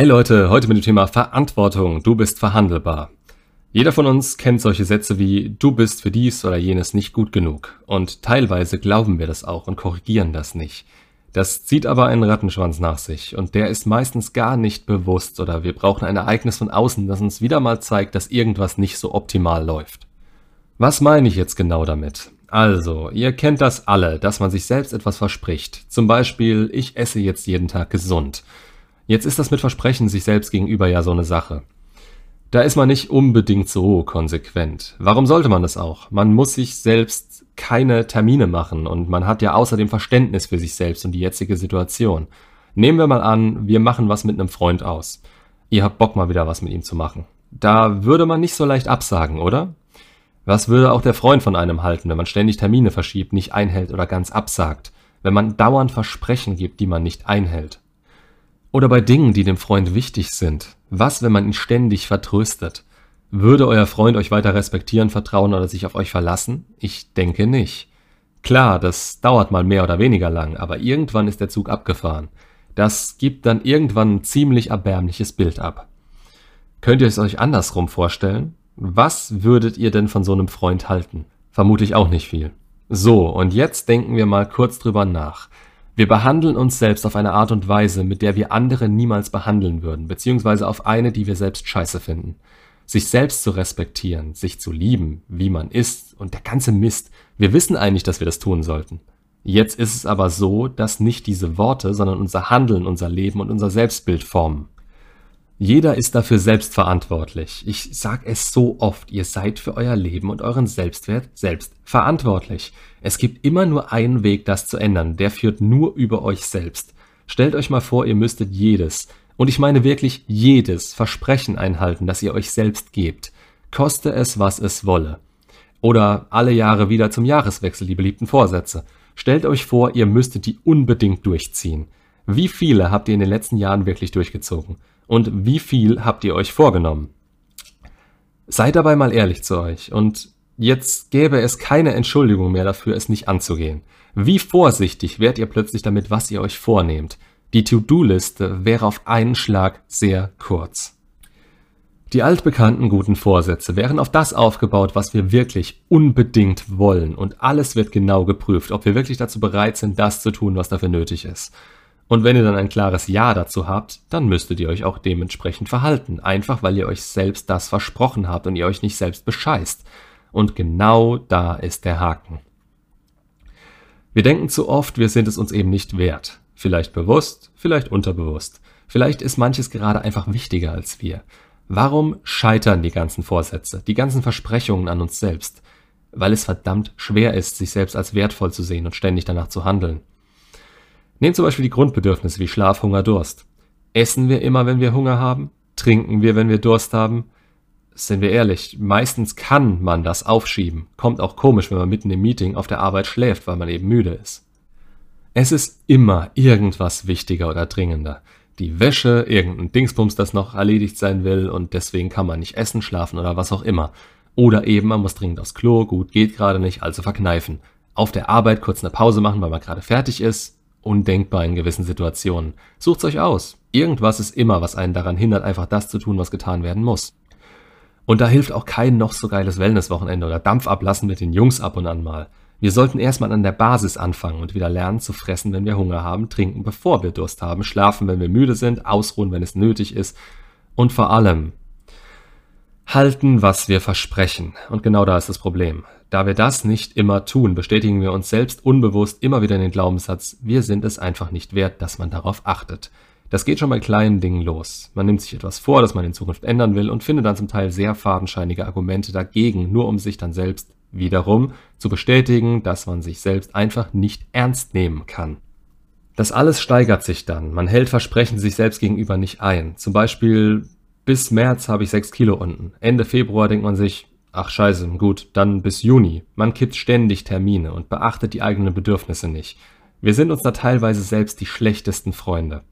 Hey Leute, heute mit dem Thema Verantwortung. Du bist verhandelbar. Jeder von uns kennt solche Sätze wie du bist für dies oder jenes nicht gut genug. Und teilweise glauben wir das auch und korrigieren das nicht. Das zieht aber einen Rattenschwanz nach sich und der ist meistens gar nicht bewusst oder wir brauchen ein Ereignis von außen, das uns wieder mal zeigt, dass irgendwas nicht so optimal läuft. Was meine ich jetzt genau damit? Also, ihr kennt das alle, dass man sich selbst etwas verspricht. Zum Beispiel, ich esse jetzt jeden Tag gesund. Jetzt ist das mit Versprechen sich selbst gegenüber ja so eine Sache. Da ist man nicht unbedingt so konsequent. Warum sollte man das auch? Man muss sich selbst keine Termine machen und man hat ja außerdem Verständnis für sich selbst und die jetzige Situation. Nehmen wir mal an, wir machen was mit einem Freund aus. Ihr habt Bock mal wieder was mit ihm zu machen. Da würde man nicht so leicht absagen, oder? Was würde auch der Freund von einem halten, wenn man ständig Termine verschiebt, nicht einhält oder ganz absagt? Wenn man dauernd Versprechen gibt, die man nicht einhält? Oder bei Dingen, die dem Freund wichtig sind. Was, wenn man ihn ständig vertröstet? Würde euer Freund euch weiter respektieren, vertrauen oder sich auf euch verlassen? Ich denke nicht. Klar, das dauert mal mehr oder weniger lang, aber irgendwann ist der Zug abgefahren. Das gibt dann irgendwann ein ziemlich erbärmliches Bild ab. Könnt ihr es euch andersrum vorstellen? Was würdet ihr denn von so einem Freund halten? Vermutlich auch nicht viel. So, und jetzt denken wir mal kurz drüber nach. Wir behandeln uns selbst auf eine Art und Weise, mit der wir andere niemals behandeln würden, beziehungsweise auf eine, die wir selbst scheiße finden. Sich selbst zu respektieren, sich zu lieben, wie man ist und der ganze Mist. Wir wissen eigentlich, dass wir das tun sollten. Jetzt ist es aber so, dass nicht diese Worte, sondern unser Handeln, unser Leben und unser Selbstbild formen. Jeder ist dafür selbst verantwortlich. Ich sag es so oft, ihr seid für euer Leben und euren Selbstwert selbst verantwortlich. Es gibt immer nur einen Weg, das zu ändern, der führt nur über euch selbst. Stellt euch mal vor, ihr müsstet jedes, und ich meine wirklich jedes Versprechen einhalten, das ihr euch selbst gebt, koste es, was es wolle. Oder alle Jahre wieder zum Jahreswechsel die beliebten Vorsätze. Stellt euch vor, ihr müsstet die unbedingt durchziehen. Wie viele habt ihr in den letzten Jahren wirklich durchgezogen? Und wie viel habt ihr euch vorgenommen? Seid dabei mal ehrlich zu euch und jetzt gäbe es keine Entschuldigung mehr dafür, es nicht anzugehen. Wie vorsichtig werdet ihr plötzlich damit, was ihr euch vornehmt? Die To-Do-Liste wäre auf einen Schlag sehr kurz. Die altbekannten guten Vorsätze wären auf das aufgebaut, was wir wirklich unbedingt wollen und alles wird genau geprüft, ob wir wirklich dazu bereit sind, das zu tun, was dafür nötig ist. Und wenn ihr dann ein klares Ja dazu habt, dann müsstet ihr euch auch dementsprechend verhalten. Einfach weil ihr euch selbst das versprochen habt und ihr euch nicht selbst bescheißt. Und genau da ist der Haken. Wir denken zu oft, wir sind es uns eben nicht wert. Vielleicht bewusst, vielleicht unterbewusst. Vielleicht ist manches gerade einfach wichtiger als wir. Warum scheitern die ganzen Vorsätze, die ganzen Versprechungen an uns selbst? Weil es verdammt schwer ist, sich selbst als wertvoll zu sehen und ständig danach zu handeln. Nehmen zum Beispiel die Grundbedürfnisse wie Schlaf, Hunger, Durst. Essen wir immer, wenn wir Hunger haben? Trinken wir, wenn wir Durst haben? Sind wir ehrlich, meistens kann man das aufschieben. Kommt auch komisch, wenn man mitten im Meeting auf der Arbeit schläft, weil man eben müde ist. Es ist immer irgendwas wichtiger oder dringender. Die Wäsche, irgendein Dingsbums, das noch erledigt sein will und deswegen kann man nicht essen, schlafen oder was auch immer. Oder eben man muss dringend aufs Klo, gut, geht gerade nicht, also verkneifen. Auf der Arbeit kurz eine Pause machen, weil man gerade fertig ist, undenkbar in gewissen Situationen. Sucht's euch aus. Irgendwas ist immer, was einen daran hindert, einfach das zu tun, was getan werden muss. Und da hilft auch kein noch so geiles Wellnesswochenende oder Dampf ablassen mit den Jungs ab und an mal. Wir sollten erstmal an der Basis anfangen und wieder lernen zu fressen, wenn wir Hunger haben, trinken, bevor wir Durst haben, schlafen, wenn wir müde sind, ausruhen, wenn es nötig ist und vor allem halten, was wir versprechen. Und genau da ist das Problem. Da wir das nicht immer tun, bestätigen wir uns selbst unbewusst immer wieder den Glaubenssatz, wir sind es einfach nicht wert, dass man darauf achtet. Das geht schon bei kleinen Dingen los. Man nimmt sich etwas vor, das man in Zukunft ändern will und findet dann zum Teil sehr fadenscheinige Argumente dagegen, nur um sich dann selbst wiederum zu bestätigen, dass man sich selbst einfach nicht ernst nehmen kann. Das alles steigert sich dann. Man hält Versprechen sich selbst gegenüber nicht ein. Zum Beispiel, bis März habe ich sechs Kilo unten. Ende Februar denkt man sich, Ach scheiße, gut, dann bis Juni. Man kippt ständig Termine und beachtet die eigenen Bedürfnisse nicht. Wir sind uns da teilweise selbst die schlechtesten Freunde.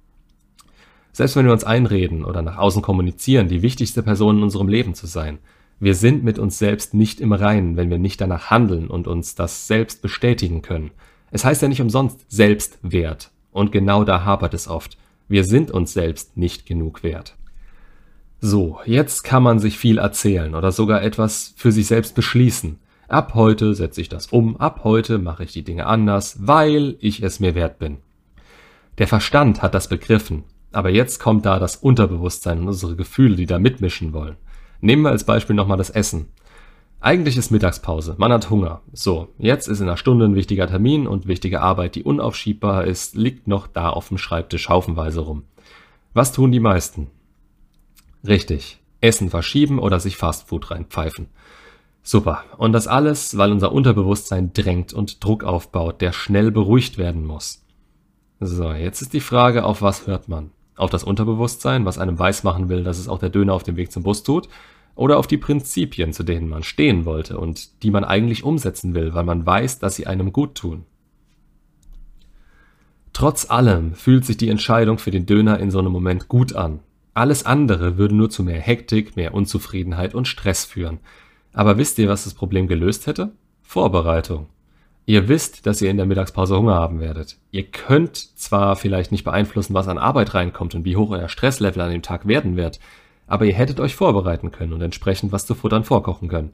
Selbst wenn wir uns einreden oder nach außen kommunizieren, die wichtigste Person in unserem Leben zu sein, wir sind mit uns selbst nicht im Reinen, wenn wir nicht danach handeln und uns das selbst bestätigen können. Es heißt ja nicht umsonst Selbstwert. Und genau da hapert es oft. Wir sind uns selbst nicht genug wert. So, jetzt kann man sich viel erzählen oder sogar etwas für sich selbst beschließen. Ab heute setze ich das um, ab heute mache ich die Dinge anders, weil ich es mir wert bin. Der Verstand hat das begriffen, aber jetzt kommt da das Unterbewusstsein und unsere Gefühle, die da mitmischen wollen. Nehmen wir als Beispiel nochmal das Essen. Eigentlich ist Mittagspause, man hat Hunger. So, jetzt ist in einer Stunde ein wichtiger Termin und wichtige Arbeit, die unaufschiebbar ist, liegt noch da auf dem Schreibtisch haufenweise rum. Was tun die meisten? Richtig, Essen verschieben oder sich Fastfood reinpfeifen. Super, und das alles, weil unser Unterbewusstsein drängt und Druck aufbaut, der schnell beruhigt werden muss. So, jetzt ist die Frage, auf was hört man? Auf das Unterbewusstsein, was einem weismachen will, dass es auch der Döner auf dem Weg zum Bus tut? Oder auf die Prinzipien, zu denen man stehen wollte und die man eigentlich umsetzen will, weil man weiß, dass sie einem gut tun? Trotz allem fühlt sich die Entscheidung für den Döner in so einem Moment gut an. Alles andere würde nur zu mehr Hektik, mehr Unzufriedenheit und Stress führen. Aber wisst ihr, was das Problem gelöst hätte? Vorbereitung. Ihr wisst, dass ihr in der Mittagspause Hunger haben werdet. Ihr könnt zwar vielleicht nicht beeinflussen, was an Arbeit reinkommt und wie hoch euer Stresslevel an dem Tag werden wird, aber ihr hättet euch vorbereiten können und entsprechend was zu futtern vorkochen können.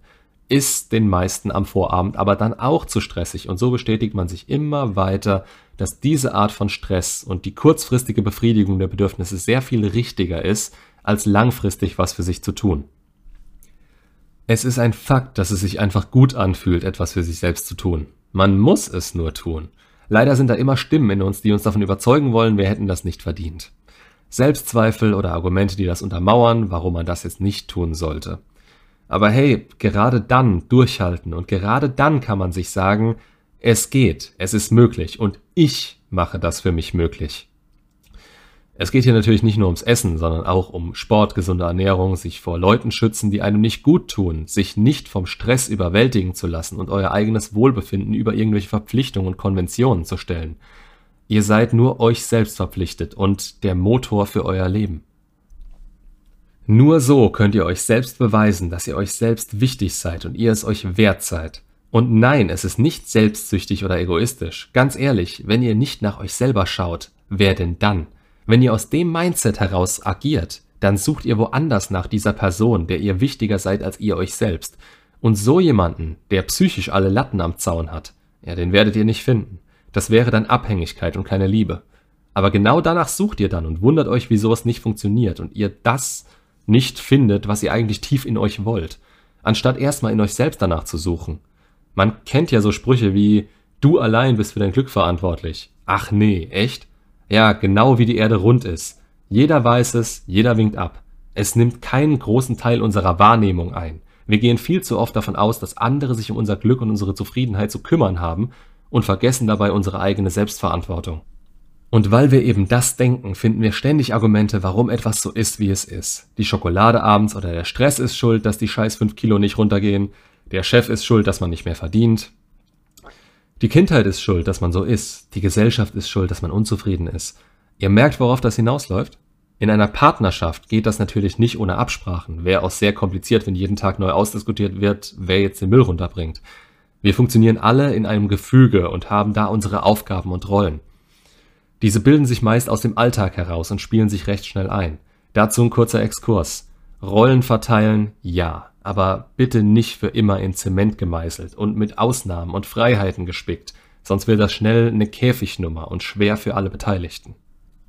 Ist den meisten am Vorabend aber dann auch zu stressig und so bestätigt man sich immer weiter, dass diese Art von Stress und die kurzfristige Befriedigung der Bedürfnisse sehr viel richtiger ist, als langfristig was für sich zu tun. Es ist ein Fakt, dass es sich einfach gut anfühlt, etwas für sich selbst zu tun. Man muss es nur tun. Leider sind da immer Stimmen in uns, die uns davon überzeugen wollen, wir hätten das nicht verdient. Selbstzweifel oder Argumente, die das untermauern, warum man das jetzt nicht tun sollte. Aber hey, gerade dann durchhalten und gerade dann kann man sich sagen, es geht, es ist möglich und ich mache das für mich möglich. Es geht hier natürlich nicht nur ums Essen, sondern auch um Sport, gesunde Ernährung, sich vor Leuten schützen, die einem nicht gut tun, sich nicht vom Stress überwältigen zu lassen und euer eigenes Wohlbefinden über irgendwelche Verpflichtungen und Konventionen zu stellen. Ihr seid nur euch selbst verpflichtet und der Motor für euer Leben. Nur so könnt ihr euch selbst beweisen, dass ihr euch selbst wichtig seid und ihr es euch wert seid. Und nein, es ist nicht selbstsüchtig oder egoistisch. Ganz ehrlich, wenn ihr nicht nach euch selber schaut, wer denn dann? Wenn ihr aus dem Mindset heraus agiert, dann sucht ihr woanders nach dieser Person, der ihr wichtiger seid als ihr euch selbst. Und so jemanden, der psychisch alle Latten am Zaun hat, ja, den werdet ihr nicht finden. Das wäre dann Abhängigkeit und keine Liebe. Aber genau danach sucht ihr dann und wundert euch, wieso es nicht funktioniert und ihr das nicht findet, was ihr eigentlich tief in euch wollt, anstatt erstmal in euch selbst danach zu suchen. Man kennt ja so Sprüche wie, du allein bist für dein Glück verantwortlich. Ach nee, echt? Ja, genau wie die Erde rund ist. Jeder weiß es, jeder winkt ab. Es nimmt keinen großen Teil unserer Wahrnehmung ein. Wir gehen viel zu oft davon aus, dass andere sich um unser Glück und unsere Zufriedenheit zu kümmern haben und vergessen dabei unsere eigene Selbstverantwortung. Und weil wir eben das denken, finden wir ständig Argumente, warum etwas so ist, wie es ist. Die Schokolade abends oder der Stress ist schuld, dass die scheiß 5 Kilo nicht runtergehen. Der Chef ist schuld, dass man nicht mehr verdient. Die Kindheit ist schuld, dass man so ist. Die Gesellschaft ist schuld, dass man unzufrieden ist. Ihr merkt, worauf das hinausläuft? In einer Partnerschaft geht das natürlich nicht ohne Absprachen. Wäre auch sehr kompliziert, wenn jeden Tag neu ausdiskutiert wird, wer jetzt den Müll runterbringt. Wir funktionieren alle in einem Gefüge und haben da unsere Aufgaben und Rollen. Diese bilden sich meist aus dem Alltag heraus und spielen sich recht schnell ein. Dazu ein kurzer Exkurs. Rollen verteilen, ja aber bitte nicht für immer in Zement gemeißelt und mit Ausnahmen und Freiheiten gespickt, sonst wird das schnell eine Käfignummer und schwer für alle Beteiligten.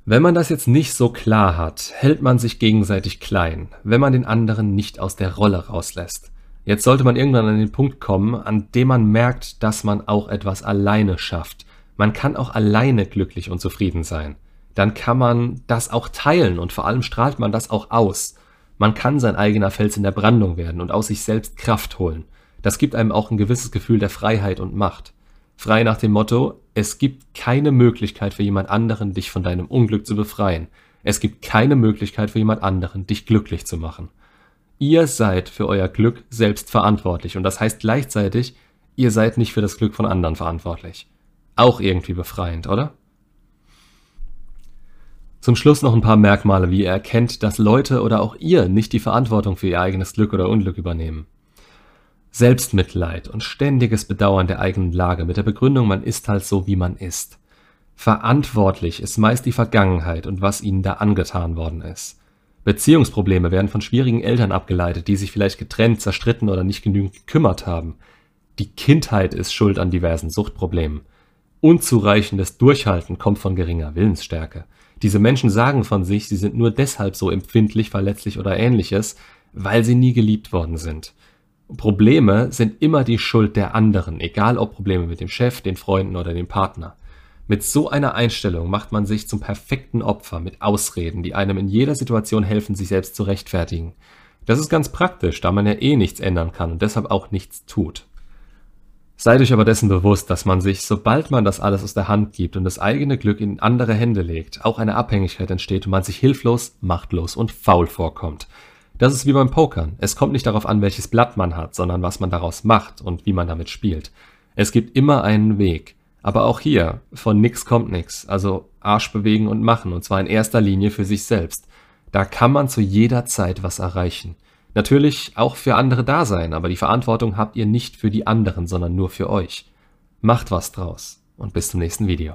Wenn man das jetzt nicht so klar hat, hält man sich gegenseitig klein, wenn man den anderen nicht aus der Rolle rauslässt. Jetzt sollte man irgendwann an den Punkt kommen, an dem man merkt, dass man auch etwas alleine schafft. Man kann auch alleine glücklich und zufrieden sein. Dann kann man das auch teilen und vor allem strahlt man das auch aus. Man kann sein eigener Fels in der Brandung werden und aus sich selbst Kraft holen. Das gibt einem auch ein gewisses Gefühl der Freiheit und Macht. Frei nach dem Motto, es gibt keine Möglichkeit für jemand anderen, dich von deinem Unglück zu befreien. Es gibt keine Möglichkeit für jemand anderen, dich glücklich zu machen. Ihr seid für euer Glück selbst verantwortlich und das heißt gleichzeitig, ihr seid nicht für das Glück von anderen verantwortlich. Auch irgendwie befreiend, oder? Zum Schluss noch ein paar Merkmale, wie ihr erkennt, dass Leute oder auch ihr nicht die Verantwortung für ihr eigenes Glück oder Unglück übernehmen. Selbstmitleid und ständiges Bedauern der eigenen Lage mit der Begründung, man ist halt so, wie man ist. Verantwortlich ist meist die Vergangenheit und was ihnen da angetan worden ist. Beziehungsprobleme werden von schwierigen Eltern abgeleitet, die sich vielleicht getrennt, zerstritten oder nicht genügend gekümmert haben. Die Kindheit ist schuld an diversen Suchtproblemen. Unzureichendes Durchhalten kommt von geringer Willensstärke. Diese Menschen sagen von sich, sie sind nur deshalb so empfindlich, verletzlich oder ähnliches, weil sie nie geliebt worden sind. Probleme sind immer die Schuld der anderen, egal ob Probleme mit dem Chef, den Freunden oder dem Partner. Mit so einer Einstellung macht man sich zum perfekten Opfer mit Ausreden, die einem in jeder Situation helfen, sich selbst zu rechtfertigen. Das ist ganz praktisch, da man ja eh nichts ändern kann und deshalb auch nichts tut. Seid euch aber dessen bewusst, dass man sich, sobald man das alles aus der Hand gibt und das eigene Glück in andere Hände legt, auch eine Abhängigkeit entsteht und man sich hilflos, machtlos und faul vorkommt. Das ist wie beim Pokern. Es kommt nicht darauf an, welches Blatt man hat, sondern was man daraus macht und wie man damit spielt. Es gibt immer einen Weg. Aber auch hier, von nix kommt nix. Also Arsch bewegen und machen, und zwar in erster Linie für sich selbst. Da kann man zu jeder Zeit was erreichen. Natürlich auch für andere da sein, aber die Verantwortung habt ihr nicht für die anderen, sondern nur für euch. Macht was draus und bis zum nächsten Video.